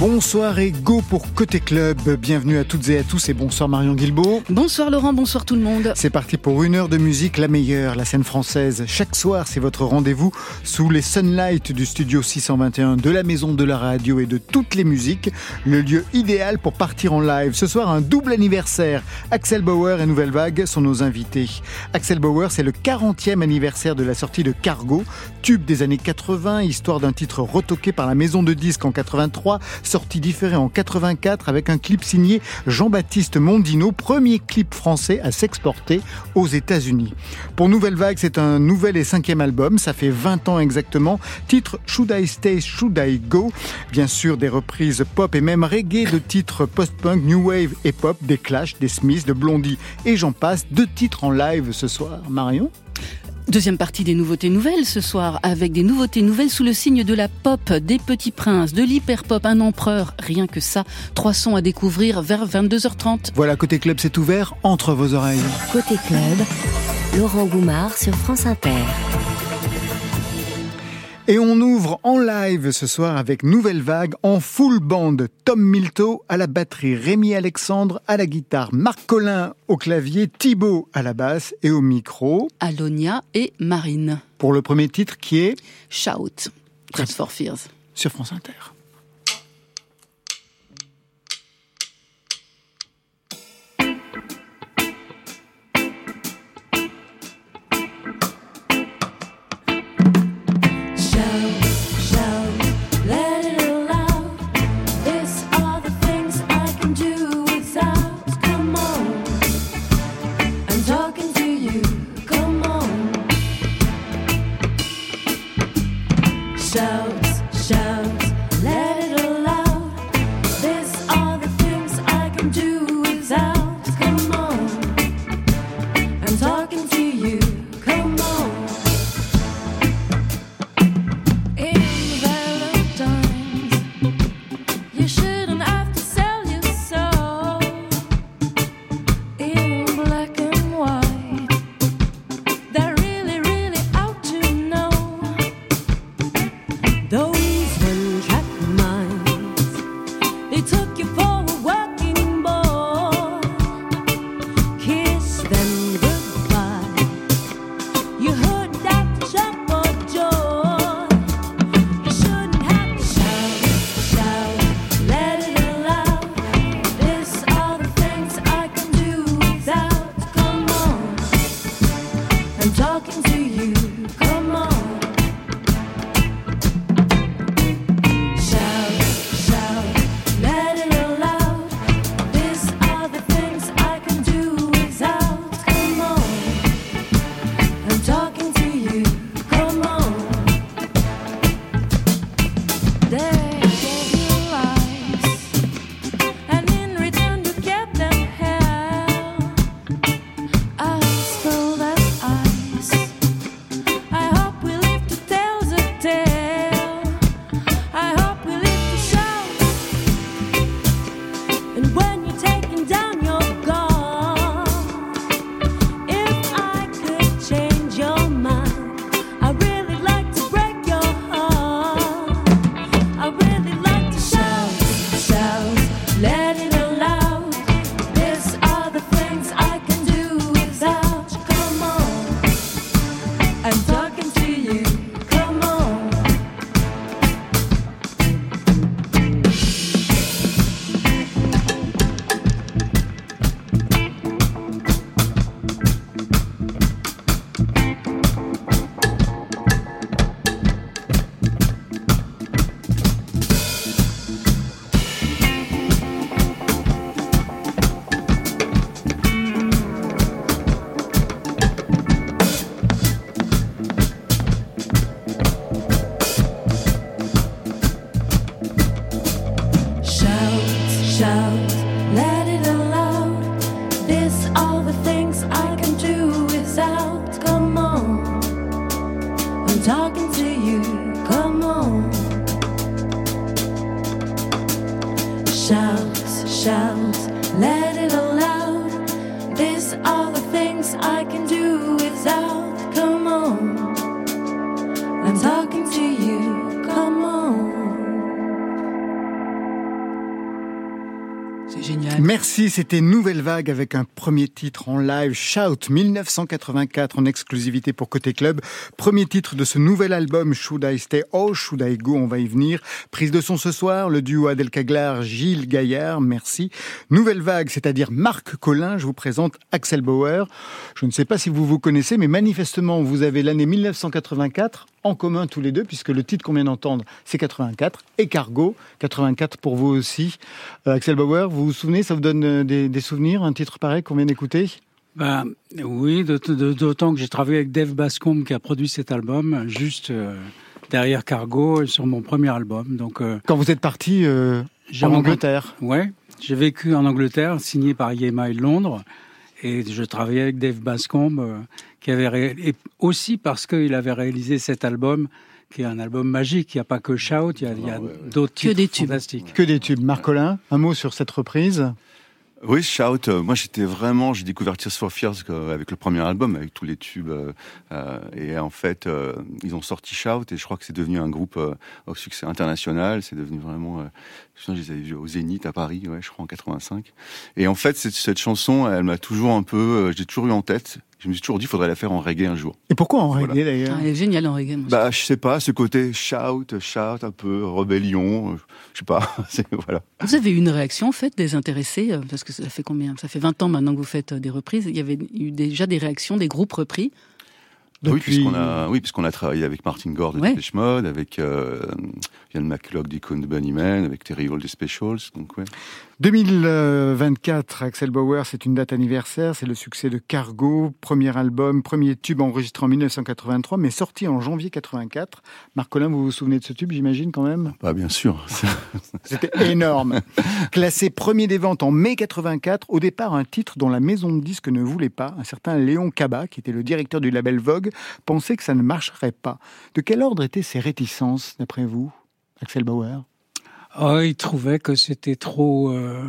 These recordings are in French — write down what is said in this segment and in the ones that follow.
Bonsoir et go pour Côté Club. Bienvenue à toutes et à tous et bonsoir Marion Guilbault. Bonsoir Laurent, bonsoir tout le monde. C'est parti pour une heure de musique, la meilleure, la scène française. Chaque soir, c'est votre rendez-vous sous les sunlights du studio 621 de la maison de la radio et de toutes les musiques. Le lieu idéal pour partir en live. Ce soir, un double anniversaire. Axel Bauer et Nouvelle Vague sont nos invités. Axel Bauer, c'est le 40e anniversaire de la sortie de Cargo, tube des années 80, histoire d'un titre retoqué par la maison de disques en 83 sortie différée en 84 avec un clip signé Jean-Baptiste Mondino, premier clip français à s'exporter aux États-Unis. Pour Nouvelle Vague, c'est un nouvel et cinquième album, ça fait 20 ans exactement. Titre Should I Stay, Should I Go? Bien sûr, des reprises pop et même reggae de titres post-punk, new wave et pop, des Clash, des Smiths, de Blondie et j'en passe. Deux titres en live ce soir. Marion? Deuxième partie des nouveautés nouvelles ce soir, avec des nouveautés nouvelles sous le signe de la pop, des petits princes, de l'hyper-pop, un empereur, rien que ça. Trois sons à découvrir vers 22h30. Voilà, côté club, c'est ouvert entre vos oreilles. Côté club, Laurent Goumard sur France Inter. Et on ouvre en live ce soir avec Nouvelle Vague en full band. Tom Milto à la batterie, Rémi Alexandre à la guitare, Marc Collin au clavier, Thibaut à la basse et au micro. Alonia et Marine. Pour le premier titre qui est Shout, Just for Fears. Sur France Inter. Merci, c'était Nouvelle Vague avec un premier titre en live, Shout 1984 en exclusivité pour Côté Club. Premier titre de ce nouvel album, Should I Stay or Should I Go? On va y venir. Prise de son ce soir, le duo Adel Caglar, Gilles Gaillard, merci. Nouvelle Vague, c'est-à-dire Marc Collin, je vous présente Axel Bauer. Je ne sais pas si vous vous connaissez, mais manifestement vous avez l'année 1984 en commun tous les deux, puisque le titre qu'on vient d'entendre, c'est 84, et Cargo, 84 pour vous aussi. Euh, Axel Bauer, vous souvenez, ça vous donne euh, des, des souvenirs, un titre pareil qu'on vient d'écouter? Ben, oui, d'aut- d'aut- d'autant que j'ai travaillé avec Dave Bascombe qui a produit cet album, juste euh, derrière Cargo, sur mon premier album. Donc, euh, Quand vous êtes parti euh, j'ai en Angleterre Ouais, j'ai vécu en Angleterre, signé par EMI Londres, et je travaillais avec Dave Bascombe, qui avait ré- et aussi parce qu'il avait réalisé cet album, qui est un album magique. Il n'y a pas que Shout, il y a, il y a d'autres titres des tubes. fantastiques. Que des tubes. Marc Collin, un mot sur cette reprise? Oui, Shout. euh, moi, j'étais vraiment, j'ai découvert Tears for Fears euh, avec le premier album, avec tous les tubes. euh, et en fait, euh, ils ont sorti Shout, et je crois que c'est devenu un groupe euh, au succès international. C'est devenu vraiment. Euh, je, je les avais vus au Zénith à Paris, ouais, je crois en 85. Et en fait, cette, cette chanson, elle m'a toujours un peu, euh, j'ai toujours eu en tête. Je me suis toujours dit, il faudrait la faire en reggae un jour. Et pourquoi en Voilà. reggae d'ailleurs Ah, elle est géniale en reggae. moi, je Bah, je sais pas, ce côté shout, shout, un peu rébellion, je sais pas. voilà. Vous avez eu une réaction en fait des intéressés euh, parce que ça fait combien Ça fait 20 ans maintenant que vous faites euh, des reprises. Il y avait eu déjà des réactions des groupes repris? Oui, puisqu'on a, oui, puisqu'on a travaillé avec Martin Gore de Ouais. Depeche Mode, avec euh, Ian McCulloch d'Icon de Bunnyman, avec Terry Hall des Specials. Donc, ouais. 2024, Axel Bauer, c'est une date anniversaire, c'est le succès de Cargo, premier album, premier tube enregistré en 1983, mais sorti en janvier 84. Marc Collin, vous vous souvenez de ce tube, j'imagine quand même? Bah, bien sûr. C'était énorme. Classé premier des ventes en mai 84, au départ un titre dont la maison de disques ne voulait pas. Un certain Léon Cabas, qui était le directeur du label Vogue, pensait que ça ne marcherait pas. De quel ordre étaient ces réticences, d'après vous, Axel Bauer? Oh, il trouvait que c'était trop, euh,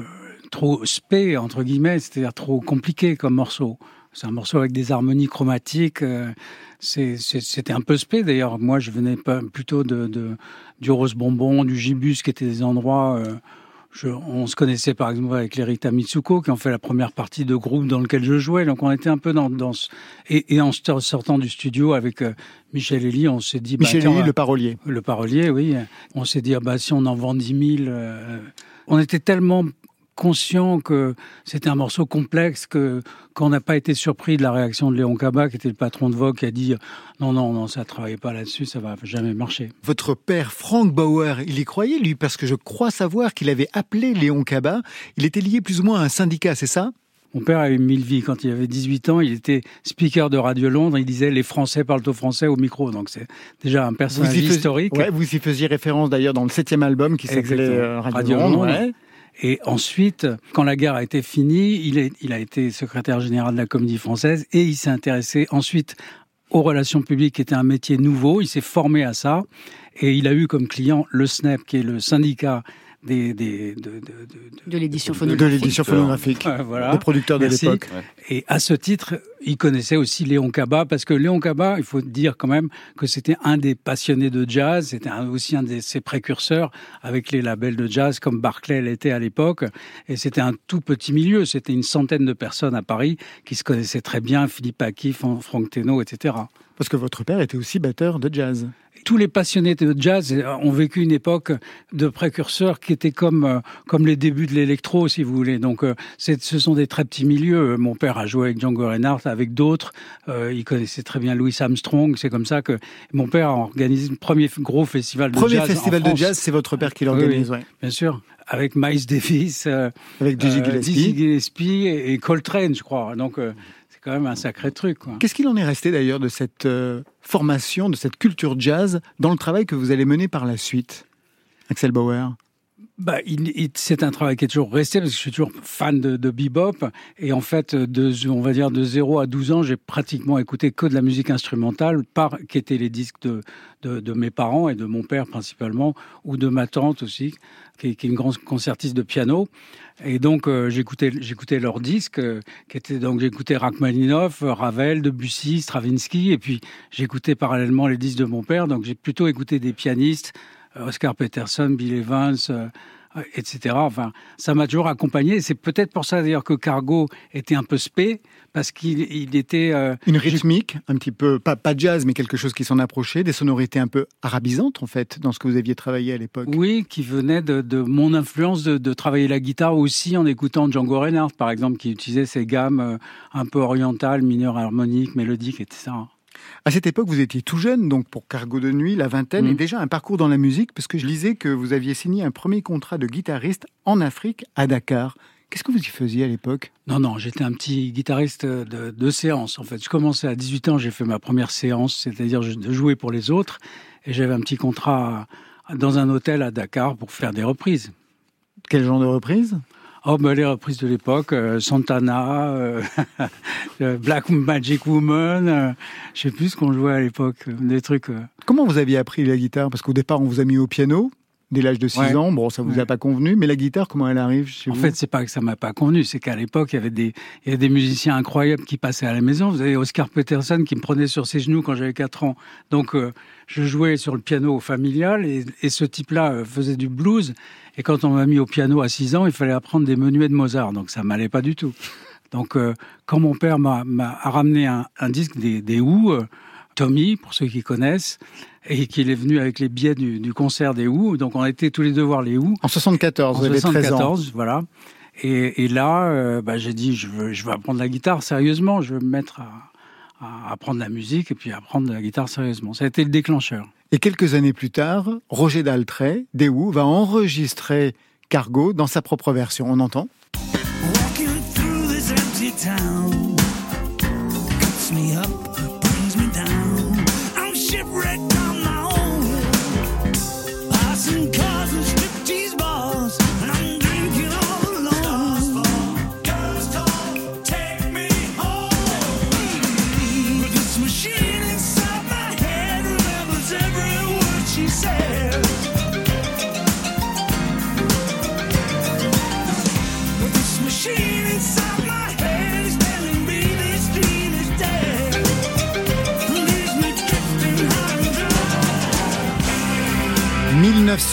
trop spé, entre guillemets, c'est-à-dire trop compliqué comme morceau. C'est un morceau avec des harmonies chromatiques. euh, C'était un peu spé d'ailleurs. Moi, je venais plutôt de, de, du Rose Bonbon, du Gibus, qui étaient des endroits. euh, je, on se connaissait par exemple avec les Rita Mitsuko, qui ont fait la première partie de groupe dans lequel je jouais. Donc on était un peu dans, dans ce... et, et en sortant- du studio avec euh, Michel Elie, on s'est dit. bah, Michel Elie, va- le parolier. le parolier, oui. On s'est dit, ah bah, si on en vend 10 000, euh, on était tellement conscient que c'était un morceau complexe que qu'on n'a pas été surpris de la réaction de Léon Cabas, qui était le patron de Vogue, qui a dit non non non ça travaillait pas là-dessus, ça va jamais marcher. Votre père, Frank Bauer, il y croyait, lui, parce que je crois savoir qu'il avait appelé Léon Cabas. Il était lié plus ou moins à un syndicat, c'est ça? Mon père a eu mille vies. Quand il avait 18 ans, il était speaker de Radio Londres. Il disait les Français parlent au français au micro. Donc c'est déjà un personnage faisiez- historique. Ouais, vous y faisiez référence d'ailleurs dans le septième album qui s'appelait euh, Radio, Radio Londres. Londres. ouais. Et ensuite, quand la guerre a été finie, il, a été secrétaire général de la Comédie Française et il s'est intéressé ensuite aux relations publiques, qui était un métier nouveau. Il s'est formé à ça et il a eu comme client le SNEP, qui est le syndicat des, des de, de, de- De l'édition phonographique. l'édition phonographique. Euh, voilà. Des producteurs de l'époque. Et à ce titre, il connaissait aussi Léon Cabas, parce que Léon Cabas, il faut dire quand même que c'était un des passionnés de jazz, c'était aussi un de ses précurseurs avec les labels de jazz comme Barclay l'était à l'époque. Et c'était un tout petit milieu, c'était une centaine de personnes à Paris qui se connaissaient très bien, Philippe Aki, Fran- Franck Teno, etc. Parce que votre père était aussi batteur de jazz. Tous les passionnés de jazz ont vécu une époque de précurseurs qui était comme euh, comme les débuts de l'électro, si vous voulez. Donc, euh, ce sont des très petits milieux. Mon père a joué avec Django Reinhardt, avec d'autres. Euh, il connaissait très bien Louis Armstrong. C'est comme ça que mon père a organisé le premier gros festival de Premier jazz. en festival de jazz, c'est votre père qui l'organise, oui. ouais. bien sûr, avec Miles Davis, euh, avec Dizzy euh, Gillespie. Dizzy Gillespie et, et Coltrane, je crois. Donc, euh, quand même un sacré truc. Qu'est-ce qu'il en est resté d'ailleurs de cette euh, formation, de cette culture jazz dans le travail que vous allez mener par la suite Axel Bauer? Bah, c'est un travail qui est toujours resté parce que je suis toujours fan de, de bebop et en fait, de, on va dire de 0 à 12 ans, j'ai pratiquement écouté que de la musique instrumentale, par qui étaient les disques de, de, de mes parents et de mon père principalement, ou de ma tante aussi, qui est une grande concertiste de piano. Et donc euh, j'écoutais leurs disques, euh, qui étaient donc j'écoutais Rachmaninoff, Ravel, Debussy, Stravinsky, et puis j'écoutais parallèlement les disques de mon père. Donc j'ai plutôt écouté des pianistes, euh, Oscar Peterson, Bill Evans. Etc. Enfin, ça m'a toujours accompagné. C'est peut-être pour ça d'ailleurs que Cargo était un peu spé, parce qu'il il était. euh, Une rythmique, un petit peu, pas, pas jazz, mais quelque chose qui s'en approchait, des sonorités un peu arabisantes, en fait, dans ce que vous aviez travaillé à l'époque. Oui, qui venait de, de mon influence de, de travailler la guitare aussi en écoutant Django Reinhardt, par exemple, qui utilisait ces gammes euh, un peu orientales, mineures, harmoniques, mélodiques, etc. À cette époque, vous étiez tout jeune, donc pour Cargo de nuit, la vingtaine, Mhm. et déjà un parcours dans la musique, parce que je lisais que vous aviez signé un premier contrat de guitariste en Afrique, à Dakar. Qu'est-ce que vous y faisiez à l'époque? Non, non, j'étais un petit guitariste de, de séance, en fait. Je commençais à 18 ans, j'ai fait ma première séance, c'est-à-dire de jouer pour les autres, et j'avais un petit contrat dans un hôtel à Dakar pour faire des reprises. Quel genre de reprise Oh, ben, les reprises de l'époque, euh, Santana, euh, euh, Black Magic Woman, euh, je sais plus ce qu'on jouait à l'époque, des trucs. Comment vous aviez appris la guitare? Parce qu'au départ, on vous a mis au piano, dès l'âge de 6 Ouais. ans. Bon, ça vous a pas convenu, mais la guitare, comment elle arrive chez En vous fait, c'est pas que ça m'a pas convenu, c'est qu'à l'époque, il y avait des, il y avait des musiciens incroyables qui passaient à la maison. Vous avez Oscar Peterson qui me prenait sur ses genoux quand j'avais 4 ans. Donc, euh, je jouais sur le piano familial et, et ce type-là euh, faisait du blues. Et quand on m'a mis au piano à 6 ans, il fallait apprendre des menuets de Mozart. Donc, ça m'allait pas du tout. Donc, euh, quand mon père m'a, ramené un, un disque des, des Who, euh, Tommy, pour ceux qui connaissent, et qu'il est venu avec les billets du, du concert des Who. Donc, on a été tous les deux voir les Who. En 74, En vous avez 13 ans. 74, voilà. Et, et là, euh, bah, j'ai dit, je veux, je veux apprendre la guitare sérieusement. Je veux me mettre à, à apprendre la musique et puis apprendre la guitare sérieusement. Ça a été le déclencheur. Et quelques années plus tard, Roger Daltrey, des Who, va enregistrer Cargo dans sa propre version. On entend? Walking through this empty town cuts me up,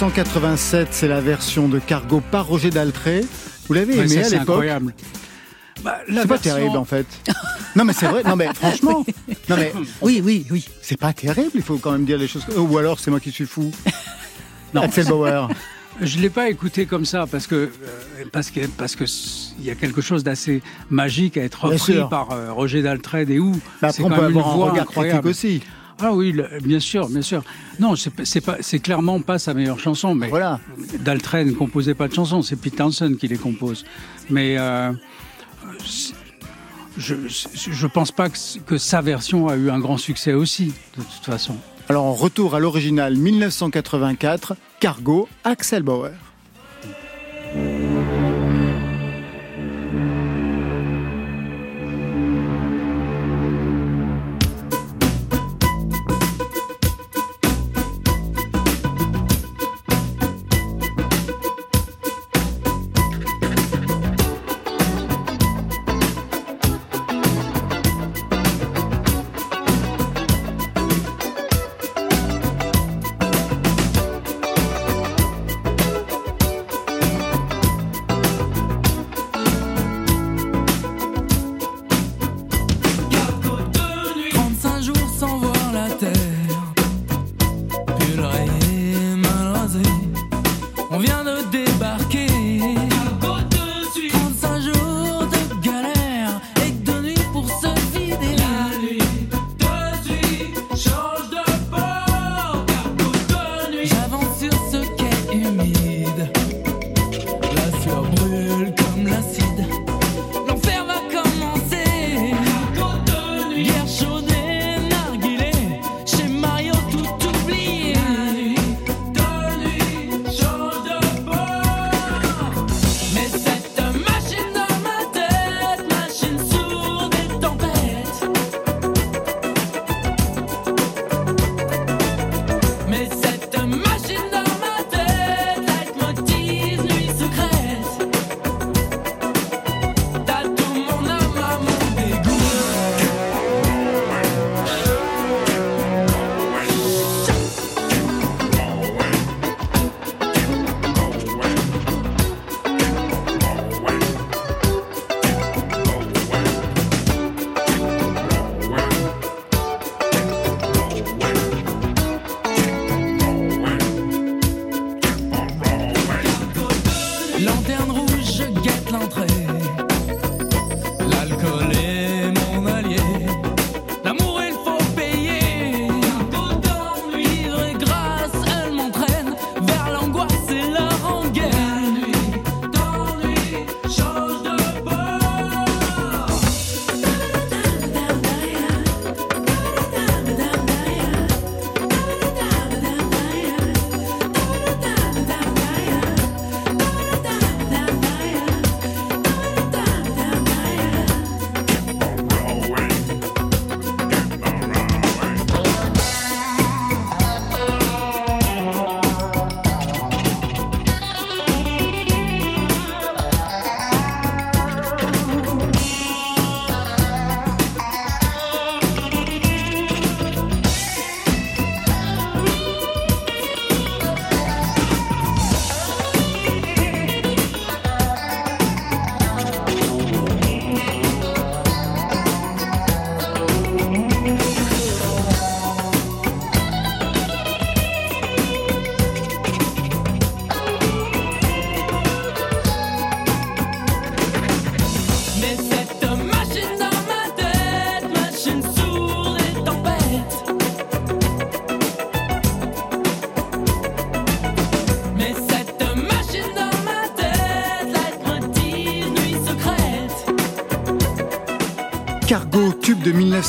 1987, c'est la version de Cargo par Roger Daltrey. Vous l'avez Ouais, aimé ça, à c'est l'époque incroyable. Bah, la C'est pas terrible en fait. Non mais c'est vrai. Non mais franchement, non mais Oui, oui, oui. c'est pas terrible. Il faut quand même dire les choses. Ou alors c'est moi qui suis fou. Non. Axel Bauer. Je l'ai pas écouté comme ça parce que euh, parce que parce que il y a quelque chose d'assez magique à être repris par euh, Roger Daltrey des Who. Mais C'est quand peut même une avoir un voix regard incroyable. critique aussi. Ah oui, le- bien sûr, bien sûr. Non, c'est pas- clairement pas sa meilleure chanson, mais Voilà. Daltrey ne composait pas de chansons, c'est Pete Townsend qui les compose. Mais euh, je, je pense pas que, que sa version a eu un grand succès aussi, de toute façon. Alors en retour à l'original 1984, Cargo, Axel Bauer.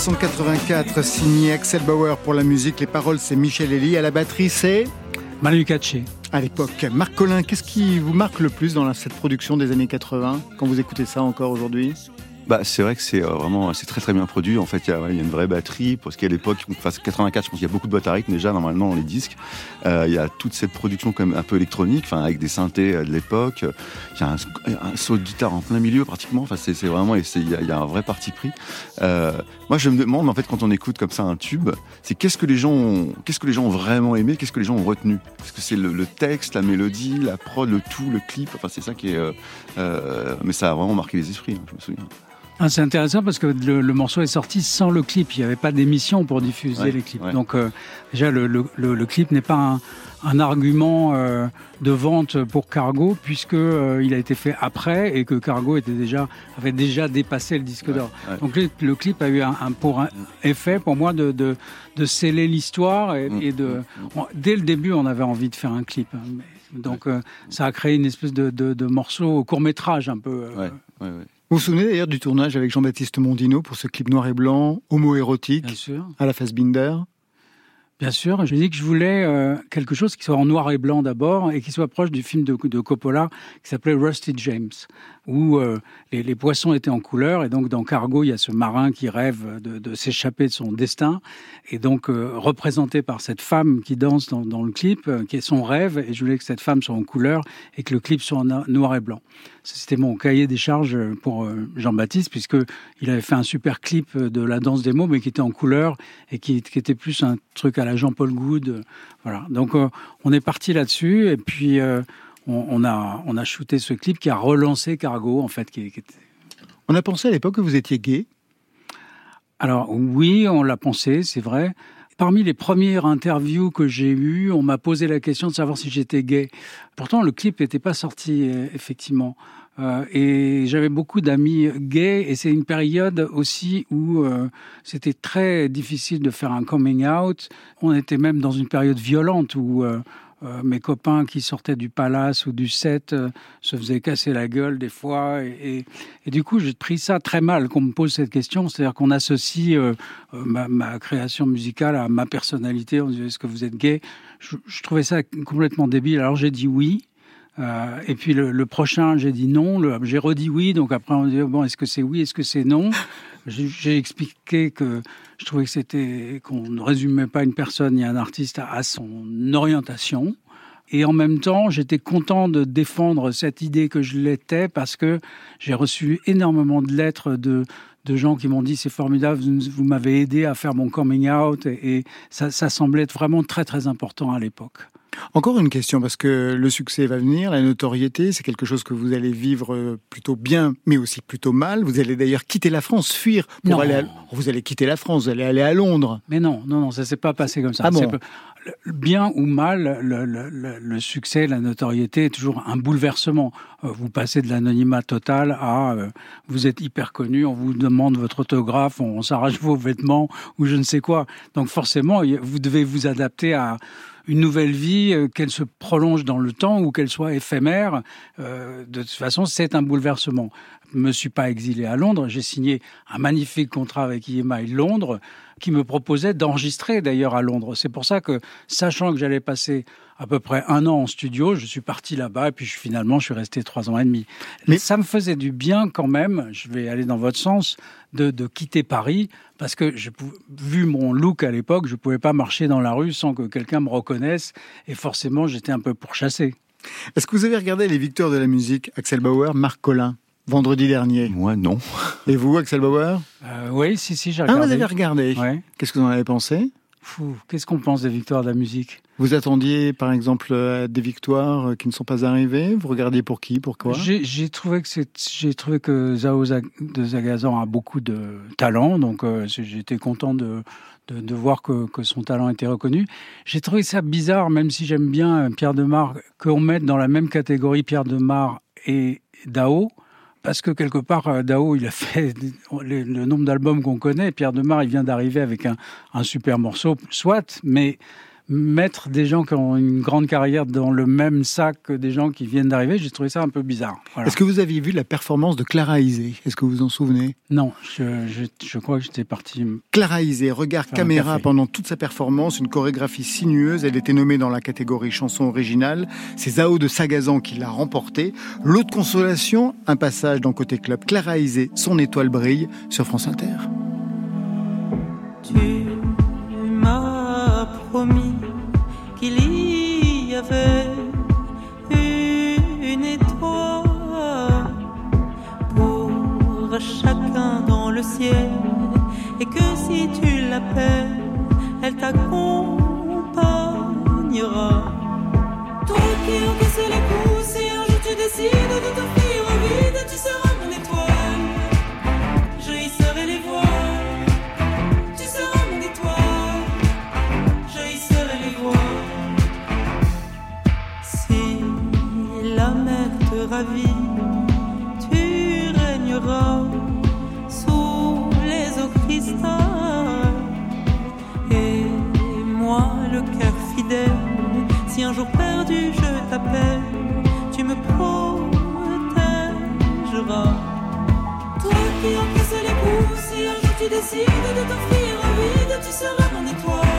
1984, signé Axel Bauer pour la musique. Les paroles, c'est Michel Elie. À la batterie, c'est Manu Katché. à l'époque. Marc Collin, qu'est-ce qui vous marque le plus dans cette production des années 80 quand vous écoutez ça encore aujourd'hui? Bah, c'est vrai que c'est euh, vraiment c'est très très bien produit. En fait, il y a, une vraie batterie parce qu'à l'époque, enfin, 84, je pense qu'il y a beaucoup de boîtes à rythme déjà normalement dans les disques. Euh, il y a toute cette production même un peu électronique, enfin avec des synthés euh, de l'époque. Il y a un, un saut de guitare en plein milieu pratiquement. Enfin, c'est vraiment il y, a, un vrai parti pris. Moi, je me demande en fait quand on écoute comme ça un tube, c'est qu'est-ce que les gens qu'est-ce que les gens ont vraiment aimé, qu'est-ce que les gens ont retenu? Est-ce que c'est le, texte, la mélodie, la prod, le tout, le clip. Enfin, c'est ça qui est. euh, mais ça a vraiment marqué les esprits. hein, je me souviens. Ah, c'est intéressant parce que le, le morceau est sorti sans le clip. Il n'y avait pas d'émission pour diffuser Ouais, les clips. ouais. Donc euh, déjà, le, le- le- le clip n'est pas un, un argument euh, de vente pour Cargo puisque euh, il a été fait après et que Cargo était déjà avait déjà dépassé le disque d'or. ouais. Donc le, clip a eu un, un- pour un effet pour moi de, de, de sceller l'histoire et, Mm, et de mm, on- dès le début on avait envie de faire un clip. hein. Mais- donc ça a créé une espèce de, morceau court métrage un peu. ouais, ouais. Vous vous souvenez d'ailleurs du tournage avec Jean-Baptiste Mondino pour ce clip noir et blanc, homo-érotique, à la Fassbinder Bien sûr, j'ai dit que je voulais euh, quelque chose qui soit en noir et blanc d'abord et qui soit proche du film de, de Coppola qui s'appelait Rusty James, où euh, les, poissons étaient en couleur et donc dans Cargo il y a ce marin qui rêve de, s'échapper de son destin et donc euh, représenté par cette femme qui danse dans, le clip, euh, qui est son rêve et je voulais que cette femme soit en couleur et que le clip soit en no- noir et blanc. C'était mon cahier des charges pour Jean-Baptiste puisque il avait fait un super clip de la danse des mots mais qui était en couleur et qui, qui était plus un truc à la Jean-Paul Goud. Voilà. Donc on est parti là-dessus et puis on, on a on a shooté ce clip qui a relancé Cargo en fait. Qui, qui était... On a pensé à l'époque que vous étiez gay. Alors oui, on l'a pensé, c'est vrai. Parmi les premières interviews que j'ai eues, on m'a posé la question de savoir si j'étais gay. Pourtant, le clip n'était pas sorti, euh, effectivement. Euh, et j'avais beaucoup d'amis gays, et c'est une période aussi où euh, c'était très difficile de faire un coming out. On était même dans une période violente où euh, euh, mes copains qui sortaient du palace ou du set euh, se faisaient casser la gueule des fois. Et, du coup, j'ai pris ça très mal qu'on me pose cette question. C'est-à-dire qu'on associe euh, ma, création musicale à ma personnalité. On dit est-ce que vous êtes gay? Je, trouvais ça complètement débile. Alors j'ai dit oui. Et puis le, prochain, j'ai dit non. J'ai redit oui. Donc après, on dit bon, est-ce que c'est oui, est-ce que c'est non? J'ai expliqué que je trouvais que c'était qu'on ne résumait pas une personne ni un artiste à, son orientation. Et en même temps, j'étais content de défendre cette idée que je l'étais parce que j'ai reçu énormément de lettres de, de gens qui m'ont dit c'est formidable, vous, m'avez aidé à faire mon coming out et, et ça, ça semblait être vraiment très très important à l'époque. Encore une question, parce que le succès va venir, la notoriété, c'est quelque chose que vous allez vivre euh, plutôt bien, mais aussi plutôt mal. Vous allez d'ailleurs quitter la France, fuir pour Non. aller à... Vous allez quitter la France, vous allez aller à Londres. Mais non, non, non, ça s'est pas passé comme ça. Ah bon bien ou mal, le, succès, la notoriété est toujours un bouleversement. Euh, Vous passez de l'anonymat total à euh, vous êtes hyper connu, on vous demande votre autographe, on, s'arrache vos vêtements ou je ne sais quoi. Donc forcément, vous devez vous adapter à une nouvelle vie, euh, qu'elle se prolonge dans le temps ou qu'elle soit éphémère. De toute façon, c'est un bouleversement. Je me suis pas exilé à Londres, j'ai signé un magnifique contrat avec EMI Londres qui me proposait d'enregistrer d'ailleurs à Londres. C'est pour ça que, sachant que j'allais passer à peu près un an en studio, je suis parti là-bas et puis je- finalement je suis resté trois ans et demi. Mais- ça me faisait du bien quand même, je vais aller dans votre sens, de, de quitter Paris parce que je, vu mon look à l'époque, je pouvais pas marcher dans la rue sans que quelqu'un me reconnaisse et forcément j'étais un peu pourchassé. Est-ce que vous avez regardé les victoires de la musique Axel Bauer, Marc Collin, vendredi dernier Moi, non. Et vous, Axel Bauer Euh, oui, si, si, j'ai Ah, regardé. vous avez regardé Ouais. Qu'est-ce que vous en avez pensé Fou, Qu'est-ce qu'on pense des victoires de la musique? Vous attendiez, par exemple, à des victoires euh, qui ne sont pas arrivées? Vous regardiez pour qui Pourquoi J'ai trouvé que j'ai trouvé que Zao Zag- de Zagazan a beaucoup de talent, donc euh, j'étais content de, de, de voir que, que son talent était reconnu. J'ai trouvé ça bizarre, même si j'aime bien euh, Pierre Demar, qu'on mette dans la même catégorie Pierre Demar et Dao. Parce que quelque part, euh, Dao, il a fait le, nombre d'albums qu'on connaît. Pierre Demar, il vient d'arriver avec un super morceau, soit, mais mettre des gens qui ont une grande carrière dans le même sac que des gens qui viennent d'arriver, j'ai trouvé ça un peu bizarre. Voilà. Est-ce que vous aviez vu la performance de Clara Isé? Est-ce que vous vous en souvenez? Non, je, je, je crois que j'étais parti. Clara Isé, regard caméra pendant toute sa performance, une chorégraphie sinueuse. Elle était nommée dans la catégorie chanson originale. C'est Zao de Sagazan qui l'a remportée. L'autre consolation, un passage dans Côté Club. Clara Isé, son étoile brille sur France Inter. Tu qu'il y avait une étoile pour chacun dans le ciel et que si tu l'appelles, elle t'accompagnera. Toi qui encaisses les coups, si un jour tu décides de t'offrir au vide, tu seras perdu je t'appelle, tu me protégeras. Toi qui encaisses les un jour tu décides de un vide, tu seras mon étoile.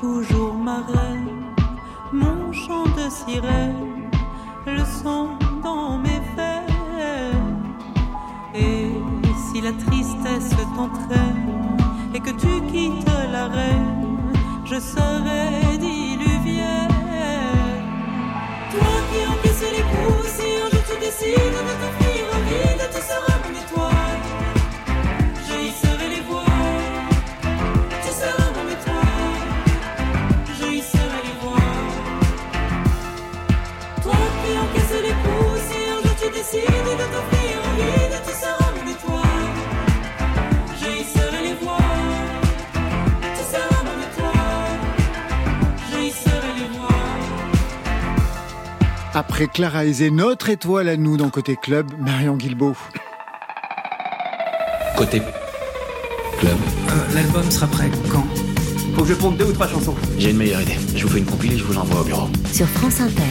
Toujours ma reine, mon chant de sirène, le son dans mes veines. Et si la tristesse t'entraîne et que tu quittes la reine, je serai diluvienne. Toi qui encaisses les coups, si un jour tu décides de t'offrir Après Clara Isé, notre étoile à nous dans Côté Club, Marion Guilbeault. Côté club. Euh, L'album sera prêt quand? Faut que je ponde deux ou trois chansons. J'ai une meilleure idée. Je vous fais une compilée, je vous l'envoie au bureau. Sur France Inter.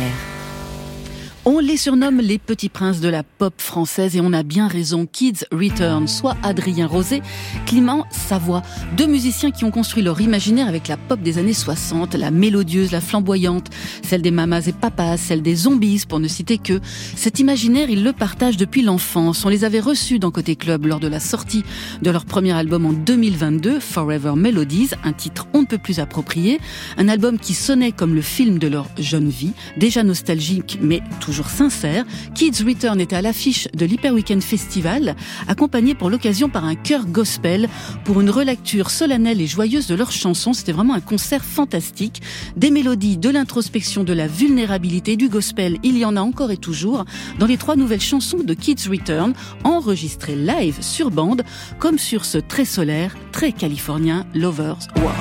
On les surnomme les petits princes de la pop française et on a bien raison. Kids Return, soit Adrien Rosé, Clément Savoie. Deux musiciens qui ont construit leur imaginaire avec la pop des années 60, la mélodieuse, la flamboyante, celle des mamas et papas, celle des zombies pour ne citer que. Cet imaginaire, ils le partagent depuis l'enfance. On les avait reçus dans Côté Club lors de la sortie de leur premier album en 2022, Forever Melodies, un titre on ne peut plus approprié. Un album qui sonnait comme le film de leur jeune vie, déjà nostalgique mais toujours sincère, Kids Return était à l'affiche de l'Hyper Weekend Festival, accompagné pour l'occasion par un chœur gospel pour une relecture solennelle et joyeuse de leurs chansons. C'était vraiment un concert fantastique. Des mélodies, de l'introspection, de la vulnérabilité, du gospel, il y en a encore et toujours dans les trois nouvelles chansons de Kids Return, enregistrées live sur bande, comme sur ce très solaire, très californien Lovers War.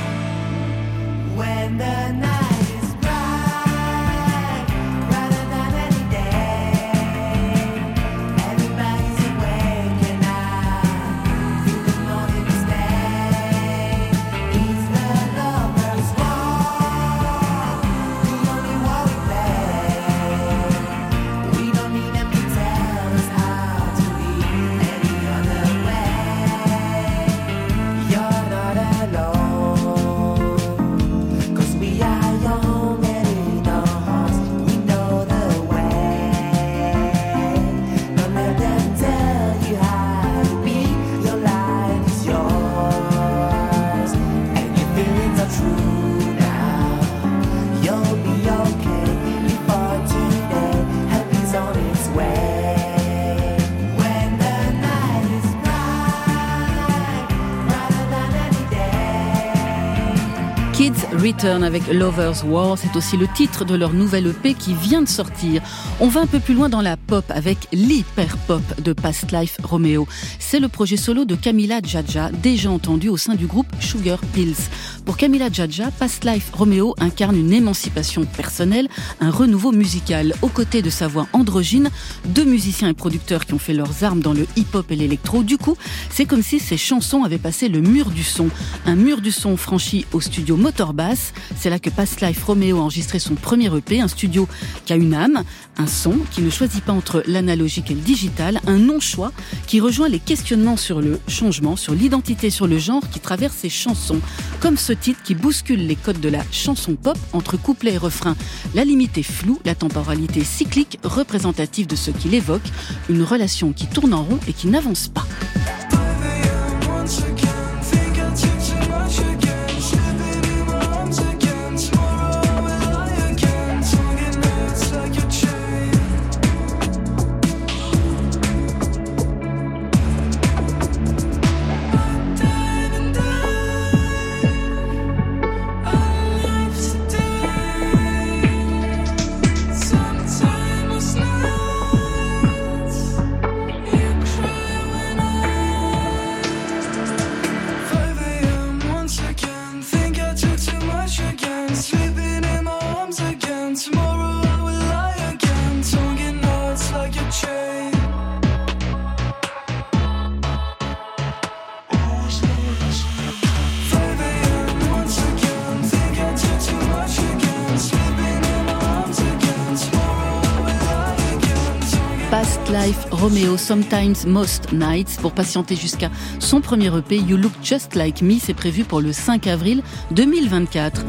Return avec Lovers War, c'est aussi le titre de leur nouvelle EP qui vient de sortir. On va un peu plus loin dans la pop avec l'hyper pop de Past Life Romeo. C'est le projet solo de Camila Jaja, déjà entendu au sein du groupe Sugar Pills. Pour Camila Jaja, Past Life Romeo incarne une émancipation personnelle, un renouveau musical. Aux côtés de sa voix androgyne, deux musiciens et producteurs qui ont fait leurs armes dans le hip-hop et l'électro. Du coup, c'est comme si ces chansons avaient passé le mur du son. Un mur du son franchi au studio Motor Bass. C'est là que Past Life Romeo a enregistré son premier EP, un studio qui a une âme, un son qui ne choisit pas entre l'analogique et le digital, un non-choix qui rejoint les questionnements sur le changement, sur l'identité, sur le genre qui traverse ces chansons. Comme ce titre qui bouscule les codes de la chanson pop entre couplet et refrain. La limite est floue, la temporalité cyclique, représentative de ce qu'il évoque, une relation qui tourne en rond et qui n'avance pas. Romeo Sometimes Most Nights pour patienter jusqu'à son premier EP You Look Just Like Me, c'est prévu pour le 5 avril 2024.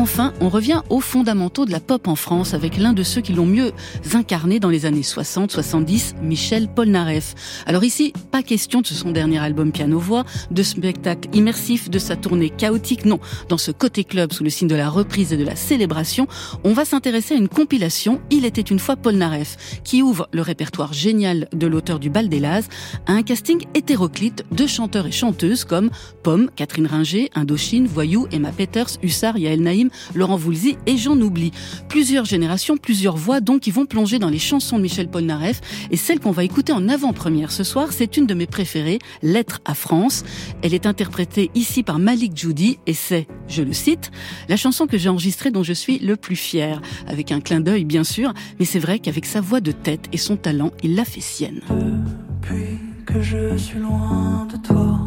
Enfin, on revient aux fondamentaux de la pop en France avec l'un de ceux qui l'ont mieux incarné dans les années 60-70, Michel Polnareff. Alors ici, pas question de son dernier album piano-voix, de spectacle immersif, de sa tournée chaotique, non. Dans ce côté club sous le signe de la reprise et de la célébration, on va s'intéresser à une compilation Il était une fois Polnareff, qui ouvre le répertoire génial de l'auteur du Bal des Laz à un casting hétéroclite de chanteurs et chanteuses comme Pomme, Catherine Ringer, Indochine, Voyou, Emma Peters, Hussard, Yael Naïm, Laurent Voulzy et j'en oublie. Plusieurs générations, plusieurs voix donc qui vont plonger dans les chansons de Michel Polnareff et celle qu'on va écouter en avant-première ce soir, c'est une de mes préférées, Lettre à France. Elle est interprétée ici par Malik Judy et c'est, je le cite, la chanson que j'ai enregistrée dont je suis le plus fier. Avec un clin d'œil bien sûr, mais c'est vrai qu'avec sa voix de tête et son talent, il l'a fait sienne. Depuis que je suis loin de toi,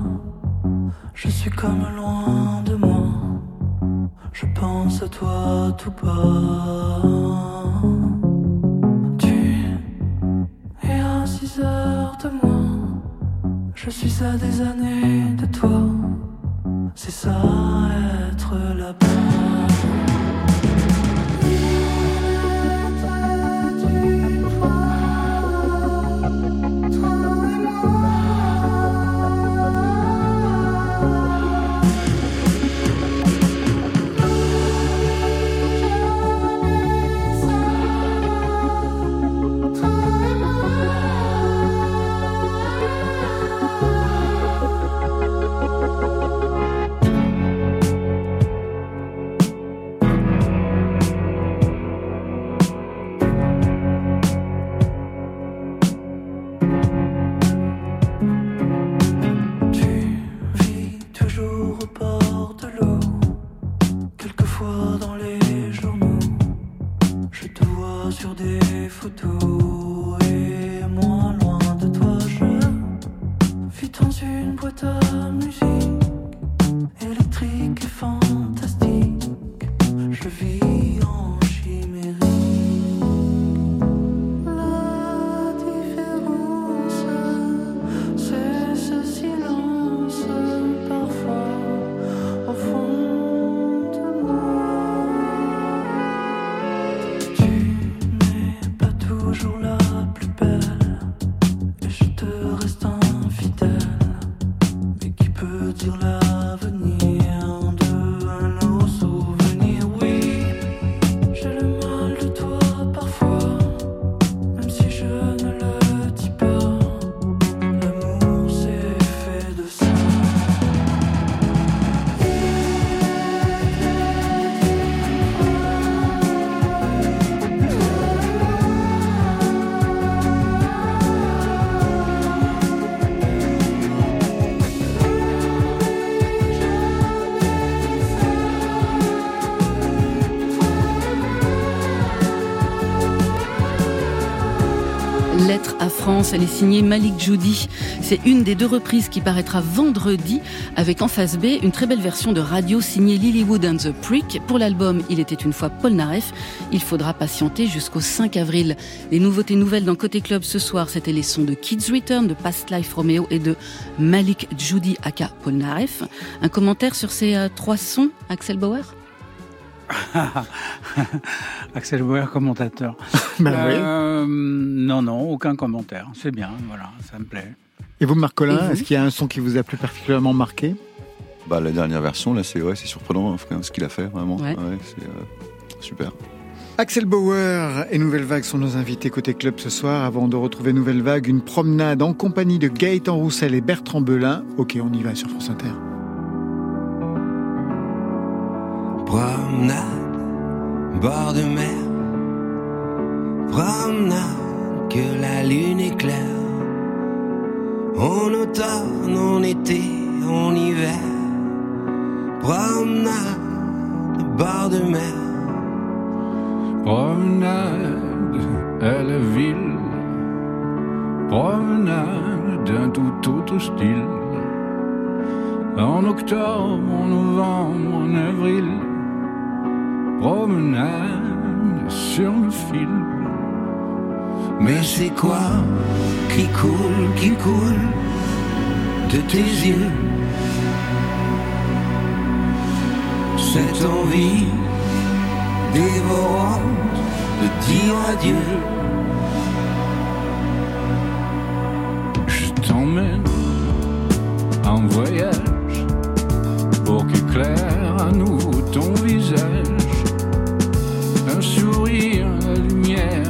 je suis comme loin de. Je pense à toi tout bas. Tu es à 6 heures de moi. Je suis à des années de toi. C'est ça être là-bas. Sur des photos elle est signée Malik Judy. C'est une des deux reprises qui paraîtra vendredi avec en face B une très belle version de radio signée Lilywood and the Prick. Pour l'album Il était une fois Paul Naref, il faudra patienter jusqu'au 5 avril. Les nouveautés nouvelles dans Côté Club ce soir, c'était les sons de Kids Return, de Past Life Romeo et de Malik Judy aka Paul Naref. Un commentaire sur ces euh, trois sons, Axel Bauer? Axel Bauer, commentateur. Ben oui. Euh, Non, non, aucun commentaire. C'est bien, voilà, ça me plaît. Et vous, Marc Collin, est-ce qu'il y a un son qui vous a plus particulièrement marqué? Bah, la dernière version, là, c'est ouais, c'est surprenant enfin, ce qu'il a fait, vraiment. Ouais. c'est euh, super. Axel Bauer et Nouvelle Vague sont nos invités côté club ce soir. Avant de retrouver Nouvelle Vague, une promenade en compagnie de Gaëtan Roussel et Bertrand Belin. Ok, on y va sur France Inter. Promenade, bord de mer. Promenade, que la lune éclaire. En automne, en été, en hiver. Promenade, bord de mer. Promenade à la ville, promenade d'un tout autre style. En octobre, en novembre, en avril, promenade sur le fil. Mais c'est quoi qui coule, qui coule de tes yeux? Cette envie dévorante de dire adieu. Je t'emmène en voyage pour qu'éclaire à nouveau ton visage. Sourire, la lumière,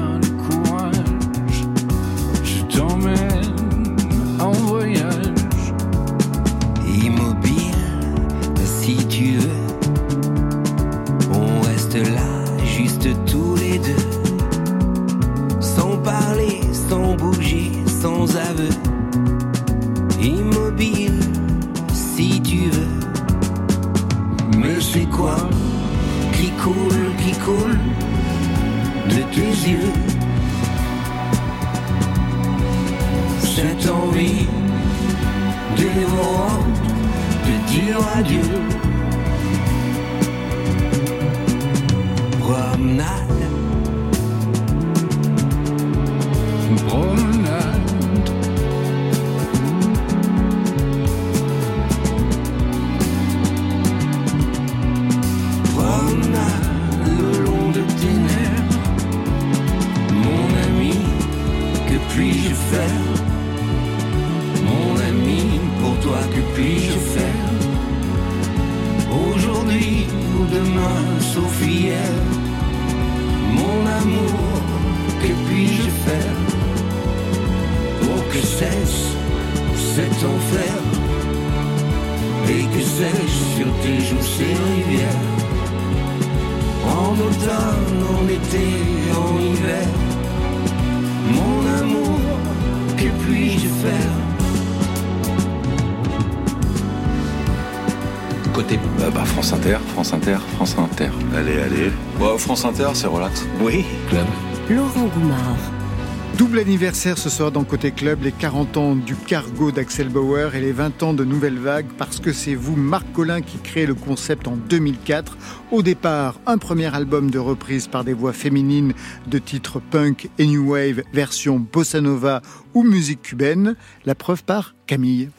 France Inter, c'est relax. Oui. Club. Laurent Goumard. Double anniversaire ce soir dans Côté Club, les 40 ans du Cargo d'Axel Bauer et les 20 ans de Nouvelle Vague, parce que c'est vous, Marc Collin, qui créez le concept en 2004. Au départ, un premier album de reprise par des voix féminines de titres punk et new wave, version bossa nova ou musique cubaine. La preuve par Camille.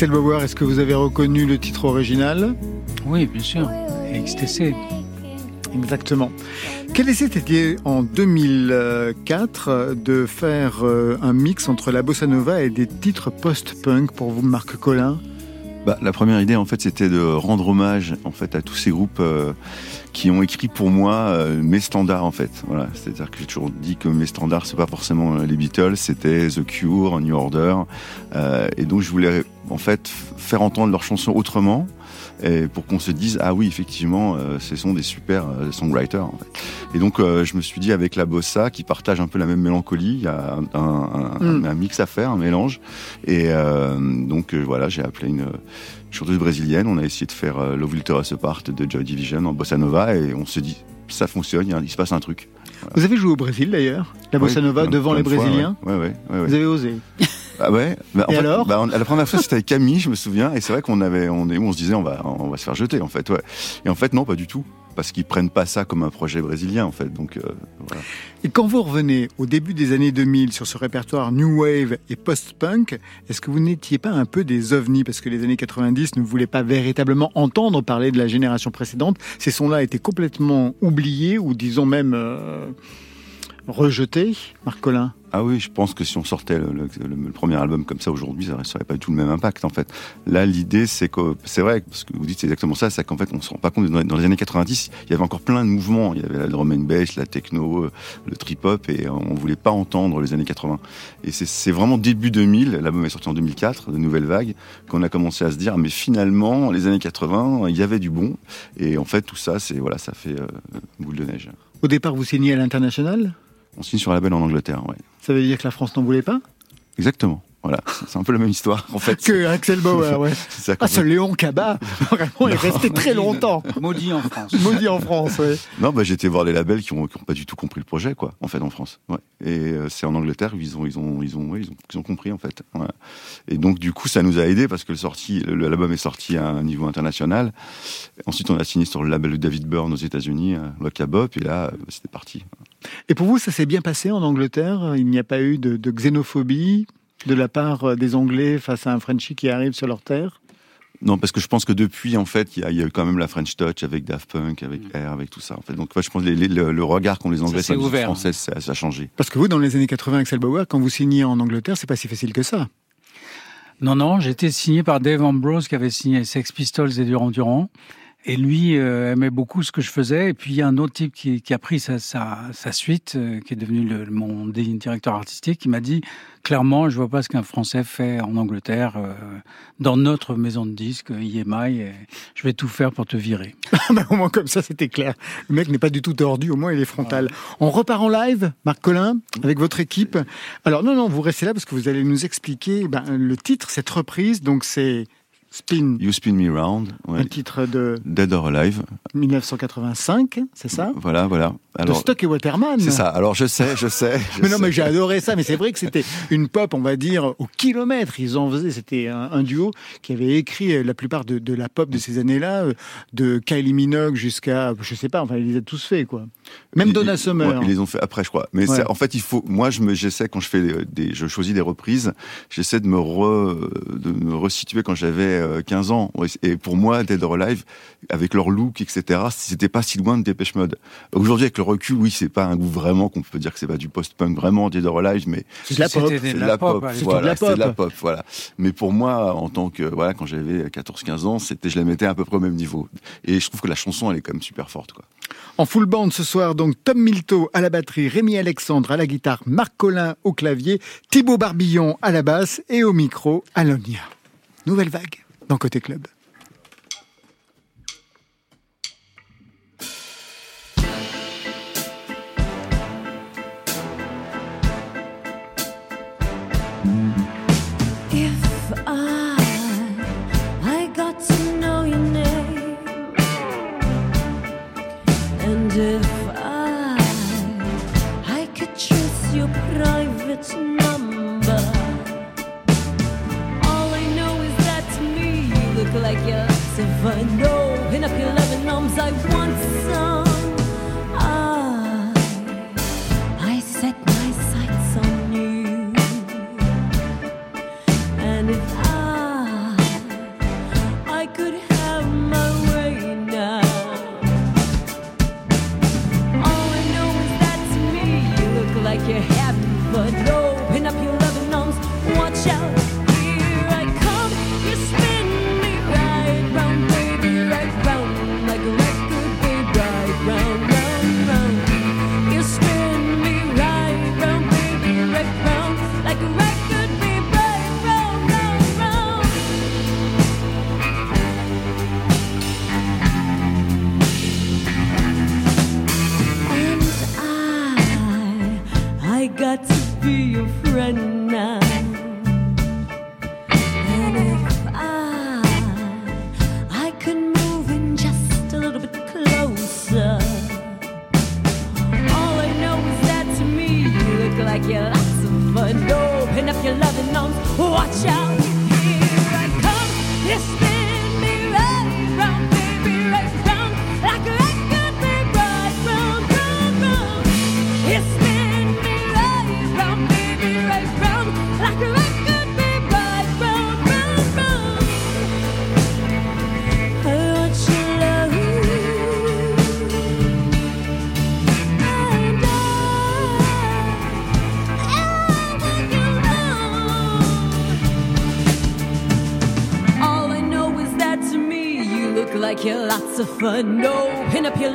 Axel Bauer, est-ce que vous avez reconnu le titre original Oui, bien sûr. XTC. Exactement. Quelle essai était en 2004 de faire euh, un mix entre la bossa nova et des titres post-punk pour vous, Marc Collin? Bah, la première idée, en fait, c'était de rendre hommage, en fait, à tous ces groupes euh, qui ont écrit pour moi euh, mes standards, en fait. Voilà, c'est-à-dire que j'ai toujours dit que mes standards, c'est pas forcément euh, les Beatles, c'était The Cure, New Order, euh, et donc je voulais, en fait, faire entendre leurs chansons autrement. Et pour qu'on se dise ah oui effectivement euh, ce sont des super euh, songwriters en fait. et donc euh, je me suis dit avec la bossa qui partage un peu la même mélancolie il y a un, un- un- Mm. un mix à faire un mélange et euh, donc euh, voilà j'ai appelé une chanteuse brésilienne. On a essayé de faire euh, Love Will Tear Us Apart de Joy Division en bossa nova et on se dit ça fonctionne, il se passe un truc. Vous avez joué au Brésil d'ailleurs, la bossa nova devant les fois, Brésiliens. ouais, ouais, ouais. Vous avez osé. Ah ouais bah, en Et fait, alors bah, on- La première fois, c'était avec Camille, je me souviens, et c'est vrai qu'on avait, on, est- on se disait, on va, on va se faire jeter, en fait, ouais. Et en fait, non, pas du tout. Parce qu'ils prennent pas ça comme un projet brésilien, en fait. Donc, euh, voilà. Et quand vous revenez au début des années 2000 sur ce répertoire New Wave et Post-Punk, est-ce que vous n'étiez pas un peu des ovnis? Parce que les années 90 ne voulaient pas véritablement entendre parler de la génération précédente. Ces sons-là étaient complètement oubliés ou disons même euh, rejetés, Marc Collin Ah oui, je pense que si on sortait le, le- le- le premier album comme ça aujourd'hui, ça n'aurait pas du tout le même impact en fait. Là, l'idée, c'est que c'est vrai, parce que vous dites c'est exactement ça, c'est qu'en fait, on se rend pas compte. Dans les- dans les années 90, il y avait encore plein de mouvements. Il y avait la drum and bass, la techno, euh, le trip hop, et on voulait pas entendre les années 80. Et c'est- c'est vraiment début 2000, l'album est sorti en 2004, de Nouvelle Vague, qu'on a commencé à se dire, mais finalement, les années 80, il y avait du bon. Et en fait, tout ça, c'est voilà, ça fait euh, boule de neige. Au départ, vous signez à l'international? On signe sur un label en Angleterre, ouais. Ça veut dire que la France n'en voulait pas? Exactement. Voilà, c'est un peu la même histoire en fait. Que Axel Bauer, ouais. Ça, Ah, ce Léon Cabas, vraiment, est resté très longtemps. Maudit en France. Maudit en France, ouais. Non, bah, j'ai été voir les labels qui ont, qui ont pas du tout compris le projet, quoi, en fait, en France. Ouais. Et euh, c'est en Angleterre qu'ils ont, ils ont, ils ont, ouais, ils ont, ils ont compris, en fait. Et donc, du coup, ça nous a aidé parce que le sorti, le- l'album est sorti à un niveau international. Ensuite, on a signé sur le label de David Byrne aux États-Unis, euh, Lockabop, et là, euh, c'était parti. Et pour vous, ça s'est bien passé en Angleterre? Il n'y a pas eu de, de xénophobie? De la part euh, des Anglais face à un Frenchie qui arrive sur leur terre? Non, parce que je pense que depuis, en fait, il y, a- il y a eu quand même la French Touch avec Daft Punk, avec Air, avec tout ça. En fait. Donc, ouais, je pense que les- les- le, le regard qu'ont les Anglais sur la musique ouvert. française, ça, ça a changé. Parce que vous, dans les années 80, Axel Bauer, quand vous signez en Angleterre, c'est pas si facile que ça. Non, non, j'étais signé par Dave Ambrose qui avait signé Sex Pistols et Durand Durand. Et lui euh, aimait beaucoup ce que je faisais. Et puis il y a un autre type qui, qui a pris sa, sa, sa suite, euh, qui est devenu le, mon di- directeur artistique, qui m'a dit clairement, je vois pas ce qu'un Français fait en Angleterre euh, dans notre maison de disques IMI. Et je vais tout faire pour te virer. Bah, au moins comme ça, c'était clair. Le mec n'est pas du tout tordu, au moins il est frontal. On repart en live, Marc Collin, avec votre équipe. Alors non, non, vous restez là parce que vous allez nous expliquer ben, le titre, cette reprise. Donc c'est Spin, You Spin Me Round, ouais. un titre de Dead or Alive. 1985, c'est ça? Voilà, voilà. De Stock et Waterman. C'est ça. Alors je sais, je sais. je Mais non, sais. mais j'ai adoré ça. Mais c'est vrai que c'était une pop, on va dire, au kilomètre. Ils en faisaient. C'était un, un duo qui avait écrit euh, la plupart de, de la pop de ces années-là, euh, de Kylie Minogue jusqu'à, je sais pas. Enfin, ils les a tous faits, quoi. Même Ils- Donna Summer. ouais, ils les ont fait après, je crois. Mais Ouais. en fait, il faut. Moi, je me, j'essaie quand je fais des, des- je choisis des reprises, j'essaie de me re, de me resituer quand j'avais euh, 15 ans. Ouais, Et pour moi, Dead or Alive, avec leur look, etc., c'était pas si loin de Dépêche Mode. Aujourd'hui, avec le recul, oui, c'est pas un goût vraiment qu'on peut dire que c'est pas du post-punk vraiment Dead or Alive, mais C'est de la pop. C'est de la pop, voilà, de la c'est de la pop. voilà. Mais pour moi, en tant que, voilà, quand j'avais 14-15 ans, c'était, je la mettais à peu près au même niveau. Et je trouve que la chanson, elle est quand même super forte, quoi. En full band ce soir, donc Tom Milto à la batterie, Rémi Alexandre à la guitare, Marc Collin au clavier, Thibaut Barbillon à la basse et au micro, Alonia. Nouvelle vague dans Côté Club.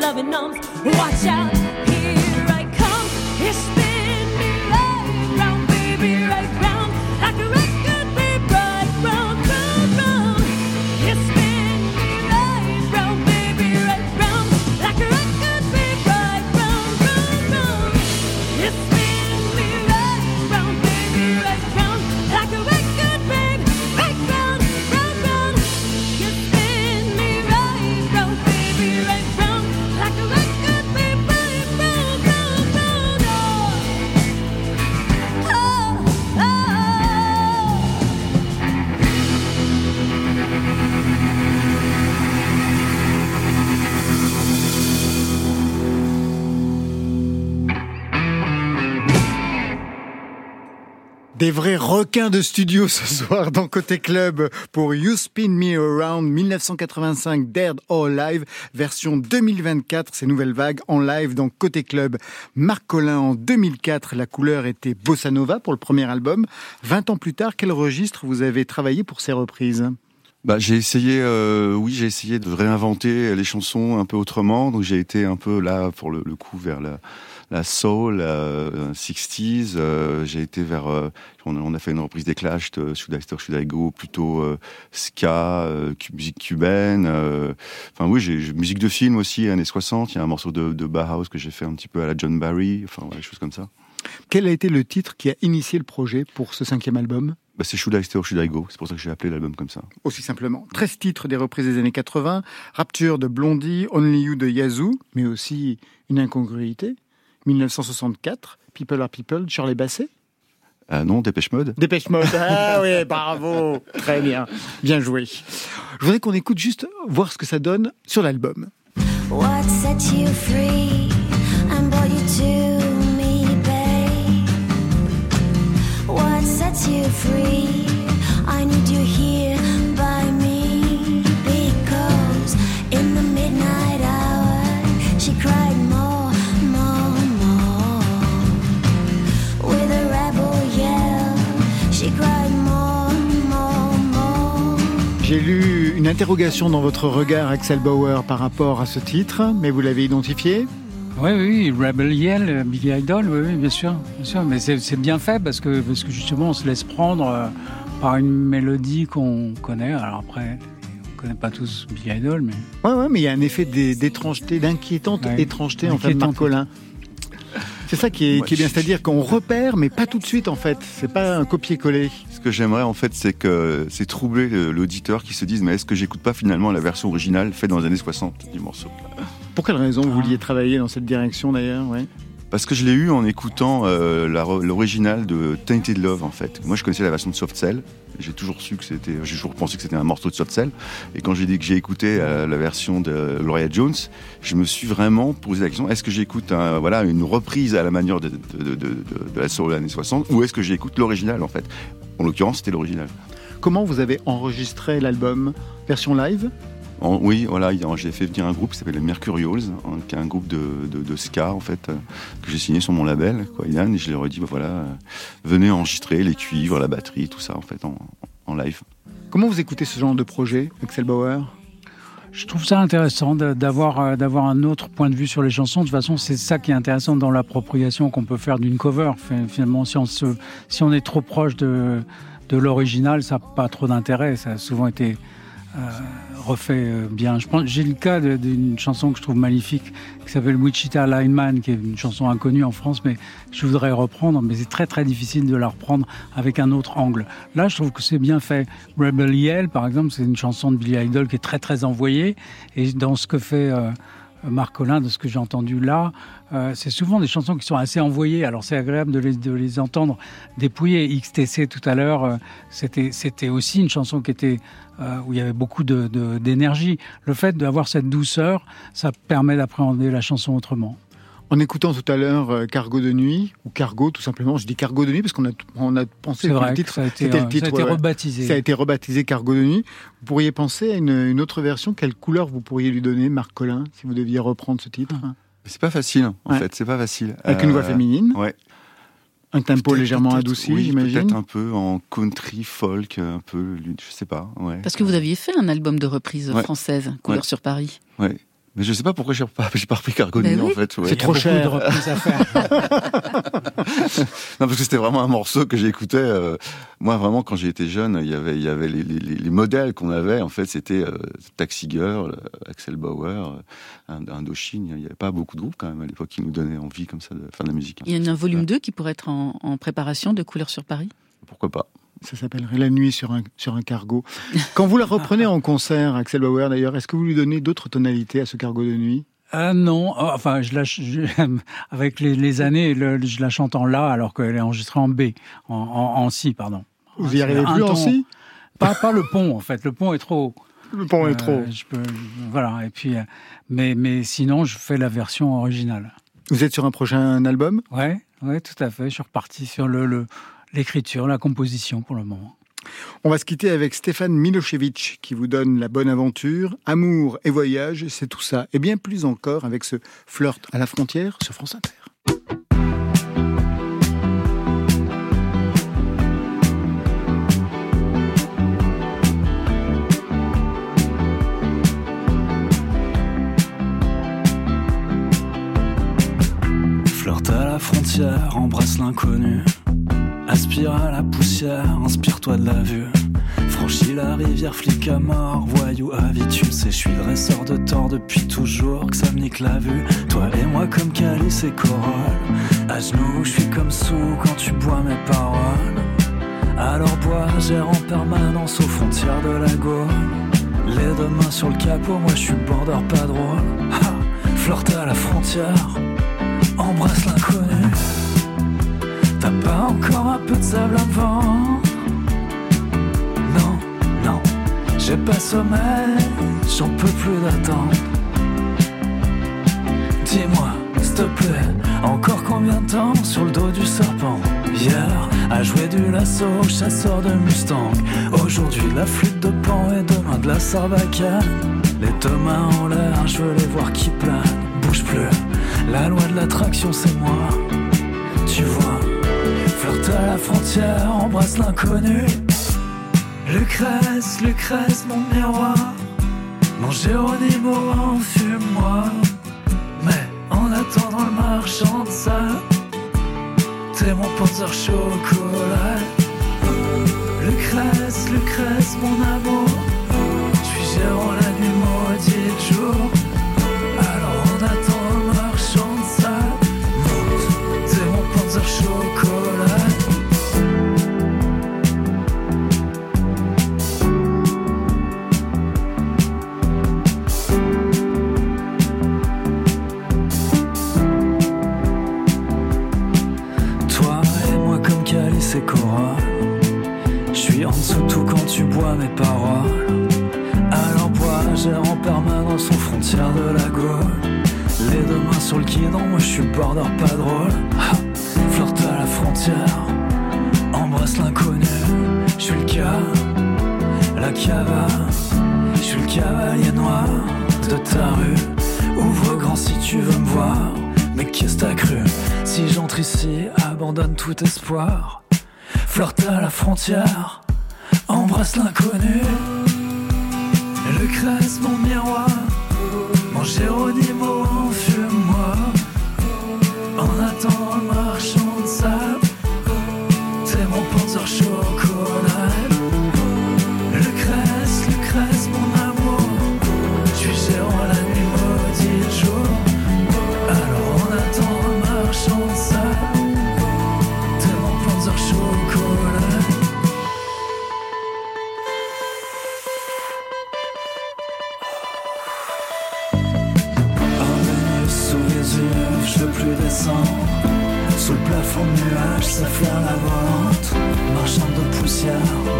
Loving arms, vrais requins de studio ce soir dans Côté Club pour You Spin Me Around 1985 Dead or Live version 2024, ces nouvelles vagues en live dans Côté Club. Marc Collin en 2004, la couleur était Bossa Nova pour le premier album. 20 ans plus tard, quel registre vous avez travaillé pour ces reprises? Bah, j'ai essayé, euh, oui, j'ai essayé de réinventer les chansons un peu autrement. Donc j'ai été un peu là pour le, le coup vers la, la soul, la 60s. euh, j'ai été vers, euh, on, a- on a fait une reprise des Clash de Should I Stay or Should I Go, plutôt euh, ska, euh, musique cubaine. euh, Enfin oui, j'ai musique de film aussi, années 60. Il y a un morceau de, de Bauhaus que j'ai fait un petit peu à la John Barry. Enfin voilà, des choses comme ça. Quel a été le titre qui a initié le projet pour ce cinquième album? Bah, c'est Should I Stay or Should I Go. C'est pour ça que j'ai appelé l'album comme ça. Aussi simplement. 13 titres des reprises des années 80, Rapture de Blondie, Only You de Yazoo, mais aussi une incongruité. 1964, People Are People, de Shirley Bassey. Ah non, Dépêche Mode. Dépêche Mode. Ah oui, bravo. Très bien. Bien joué. Je voudrais qu'on écoute juste voir ce que ça donne sur l'album. What set you free and brought you to me, babe? What sets you free? Interrogation dans votre regard, Axel Bauer, par rapport à ce titre, mais vous l'avez identifié Oui, oui, Rebel Yell, Billy Idol, oui, oui, bien sûr, bien sûr. Mais c'est bien fait parce que, parce que justement, on se laisse prendre euh, par une mélodie qu'on connaît. Alors après, on connaît pas tous Billy Idol, mais Ouais, ouais, mais il y a un effet d'é- d'étrangeté, d'inquiétante Ouais. étrangeté en fait de Inquiétante. Marcolin. C'est ça qui est, qui est bien, c'est-à-dire qu'on repère, mais pas tout de suite en fait. C'est pas un copier-coller. Que j'aimerais en fait, c'est que c'est troubler le- l'auditeur qui se dise mais est-ce que j'écoute pas finalement la version originale faite dans les années 60 du morceau? Pour quelle raison vous vouliez travailler dans cette direction d'ailleurs ouais? Parce que je l'ai eu en écoutant euh, l'original de Tainted Love en fait. Moi je connaissais la version de Soft Cell. J'ai toujours su que c'était, j'ai toujours pensé que c'était un morceau de Soft Cell. Et quand j'ai dit que j'ai écouté euh, la version de Gloria Jones, je me suis vraiment posé la question est-ce que j'écoute un- voilà une reprise à la manière de, de, de, de- de la soul des années 60 ou est-ce que j'écoute l'original en fait? En l'occurrence, c'était l'original. Comment vous avez enregistré l'album Version live? En- oui, voilà, j'ai fait venir un groupe qui s'appelle les Mercurials, hein, qui est un groupe de, de, de ska en fait, euh, que j'ai signé sur mon label, quoi, Yann, et je leur ai dit, bah, voilà, euh, venez enregistrer les cuivres, la batterie, tout ça en fait en, en live. Comment vous écoutez ce genre de projet, Axel Bauer? Je trouve ça intéressant euh, d'avoir un autre point de vue sur les chansons. De toute façon, c'est ça qui est intéressant dans l'appropriation qu'on peut faire d'une cover. Fin- Finalement, si on si on est trop proche de de l'original, ça n'a pas trop d'intérêt. Ça a souvent été refait euh, bien. Je pense, j'ai le cas d'une chanson que je trouve magnifique, qui s'appelle Wichita Lineman, qui est une chanson inconnue en France, mais je voudrais reprendre, mais c'est très très difficile de la reprendre avec un autre angle. Là, je trouve que c'est bien fait. Rebel Yell, par exemple, c'est une chanson de Billy Idol qui est très très envoyée, et dans ce que fait euh, Marc Collin, de ce que j'ai entendu là, euh, c'est souvent des chansons qui sont assez envoyées. Alors c'est agréable de les, entendre dépouiller. XTC tout à l'heure, euh, c'était c'était aussi une chanson qui était euh, où il y avait beaucoup de- de- d'énergie. Le fait d'avoir cette douceur, ça permet d'appréhender la chanson autrement. En écoutant tout à l'heure euh, Cargo de nuit, ou Cargo tout simplement, je dis Cargo de nuit parce qu'on a, on a pensé que vrai le que titre, ça a été, c'était euh, le titre. ça a été ouais. rebaptisé. Ça a été rebaptisé Cargo de nuit. Vous pourriez penser à une, une autre version. Quelle couleur vous pourriez lui donner, Marc Collin, si vous deviez reprendre ce titre? C'est pas facile en Ouais. fait, c'est pas facile. Avec une voix féminine Ouais. Un tempo Peut-être- légèrement peut-être- adouci, oui, j'imagine Peut-être un peu en country, folk, un peu, je sais pas. Ouais. Parce que vous aviez fait un album de reprise Ouais. française, Couleur Ouais. sur Paris. Ouais. Mais je sais pas pourquoi j'ai pas, j'ai pas repris Cargo Ben Nuit, oui. en fait. ouais. C'est trop cher. de reprises à faire. Non, parce que c'était vraiment un morceau que j'écoutais. euh, moi, vraiment, quand j'étais jeune, il y avait, il y avait les, les- les- les modèles qu'on avait. En fait, c'était euh, Taxi Girl, euh, Axel Bauer, Indochine. Il n'y avait pas beaucoup de groupes quand même à l'époque qui nous donnaient envie comme ça de faire de la musique. Il y a un volume 2 qui pourrait être en, en préparation de Couleur sur Paris? Pourquoi pas Ça s'appellerait La nuit sur un, sur un cargo. Quand vous la reprenez en concert, Axel Bauer d'ailleurs, est-ce que vous lui donnez d'autres tonalités à ce cargo de nuit? Ah non, oh, enfin, je la, je- avec les, les années, le- je la chante en La alors qu'elle est enregistrée en B, en, en, en Si, pardon. Vous y arrivez plus en si? Pas, pas le pont, en fait. Le pont est trop. Le pont est euh, trop. je peux, voilà. Et puis, euh, mais, mais sinon, je fais la version originale. Vous êtes sur un prochain album? Ouais, ouais, tout à fait. Je suis reparti sur le, le- l'écriture, la composition pour le moment. On va se quitter avec Stéphane Milošević qui vous donne la bonne aventure, amour et voyage, c'est tout ça, et bien plus encore avec ce flirt à la frontière sur France Inter. Flirt à la frontière, embrasse l'inconnu. Aspire à la poussière, inspire-toi de la vue. Franchis la rivière, flic à mort, voyou tu sais, je suis dresseur de tort depuis toujours, que ça me nique la vue. Toi et moi comme calice et corolle. À genoux, je suis comme sous quand tu bois mes paroles. Alors bois, gère en permanence aux frontières de la Gaule. Les deux mains sur le capot, moi je suis border pas drôle. Ha, flirte à la frontière, embrasse l'inconnu. T'as pas encore un peu de sable vendre Non, non, j'ai pas sommeil, j'en peux plus d'attendre. Dis-moi, s'il te plaît, encore combien de temps sur le dos du serpent Hier, à jouer du lasso, chasseur de Mustang. Aujourd'hui, la flûte de pan et demain de la sarbacane. Les deux mains en l'air, je veux les voir qui planent. Bouge plus, la loi de l'attraction, c'est moi. À la frontière, embrasse l'inconnu. Lucrèce, Lucrèce, mon miroir. Mon Géronimo, enfume-moi. Mais en attendant le marchand de sable, t'es mon panzer chocolat. Lucrèce, Lucrèce, mon amour. Je suis gérant la nuit maudite jour. Je suis en dessous tout quand tu bois mes paroles. Alors bois, gère en permanence aux frontières de la Gaule. Les deux mains sur le guidon, moi je suis border pas drôle. Ha, Flirte à la frontière, embrasse l'inconnu. Je suis le cas, la cava. Je suis le cavalier noir de ta rue. Ouvre grand si tu veux me voir. Mais qu'est-ce t'as cru? Si j'entre ici, abandonne tout espoir. Flirte à la frontière, embrasse l'inconnu. Lucrèce, mon miroir, mon Géronimo, enfume-moi. De nuages, ça flaire la vente Marchand de poussière,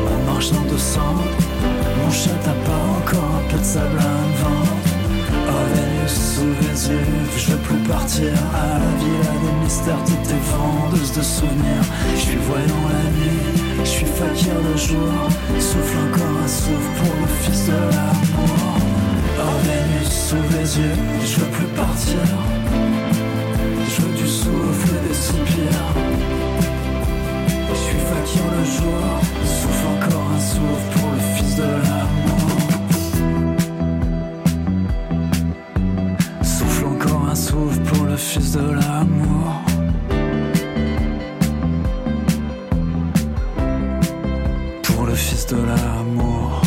mon marchand de sang Mon chat t'as pas encore un peu de sable à vendre Oh Vénus sous yeux, je veux plus partir à la villa des mystères de tes vendeuses de souvenirs. Je suis voyant la nuit, je suis fakir le jour, souffle encore un souffle pour le fils de l'amour. Oh Vénus sous yeux, je veux plus partir, je veux du souffle et des soupirs. Suis fakir le jour, souffle encore un souffle pour le fils de l'amour. Souffle encore un souffle pour le fils de l'amour. Pour le fils de l'amour.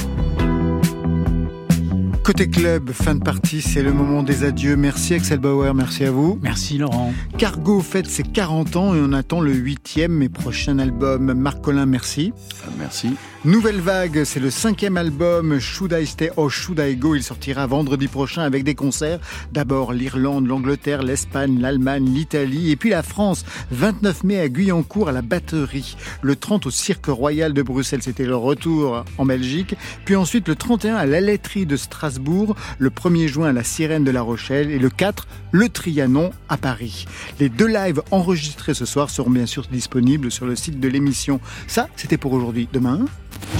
Côté club, fin de partie, c'est le moment des adieux. Merci Axel Bauer, merci à vous. Merci Laurent. Cargo fête ses 40 ans et on attend le huitième et prochain album. Marc Collin, merci. Merci. Nouvelle Vague, c'est le cinquième album Should I Stay or Should I Go? Il sortira vendredi prochain avec des concerts. D'abord l'Irlande, l'Angleterre, l'Espagne, l'Allemagne, l'Italie et puis la France. 29 mai à Guyancourt à la Batterie. Le 30 au Cirque Royal de Bruxelles, c'était le retour en Belgique. Puis ensuite le 31 à la Laiterie de Strasbourg. Le 1er juin à la Sirène de La Rochelle. Et le 4, le Trianon à Paris. Les deux lives enregistrés ce soir seront bien sûr disponibles sur le site de l'émission. Ça, c'était pour aujourd'hui. Demain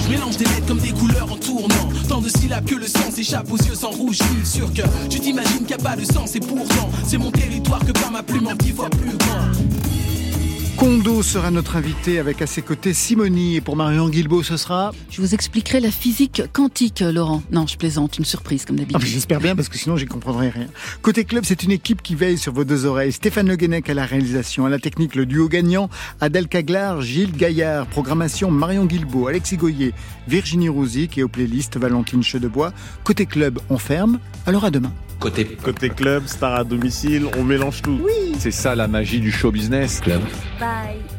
Je mélange des lettres comme des couleurs en tournant. Tant de syllabes que le sang s'échappe aux yeux sans rougir. Sûr que tu t'imagines qu'il n'y a pas de sens et pourtant, c'est mon territoire que par ma plume en dix fois plus grand. Kondo sera notre invité avec à ses côtés Simoni et pour Marion Guilbault ce sera Je vous expliquerai la physique quantique, Laurent. Non, je plaisante, une surprise comme Ah, d'habitude. mais J'espère bien parce que sinon j'y comprendrai rien. Côté club, c'est une équipe qui veille sur vos deux oreilles. Stéphane Le Guenec à la réalisation, à la technique, le duo gagnant, Adèle Caglar, Gilles Gaillard, programmation Marion Guilbault, Alexis Goyer, Virginie Rouzic et aux playlists Valentine Chedebois. Côté club, on ferme. Alors à demain. Côté, côté club, star à domicile, on mélange tout. Oui. C'est ça la magie du show business. Club. Bye.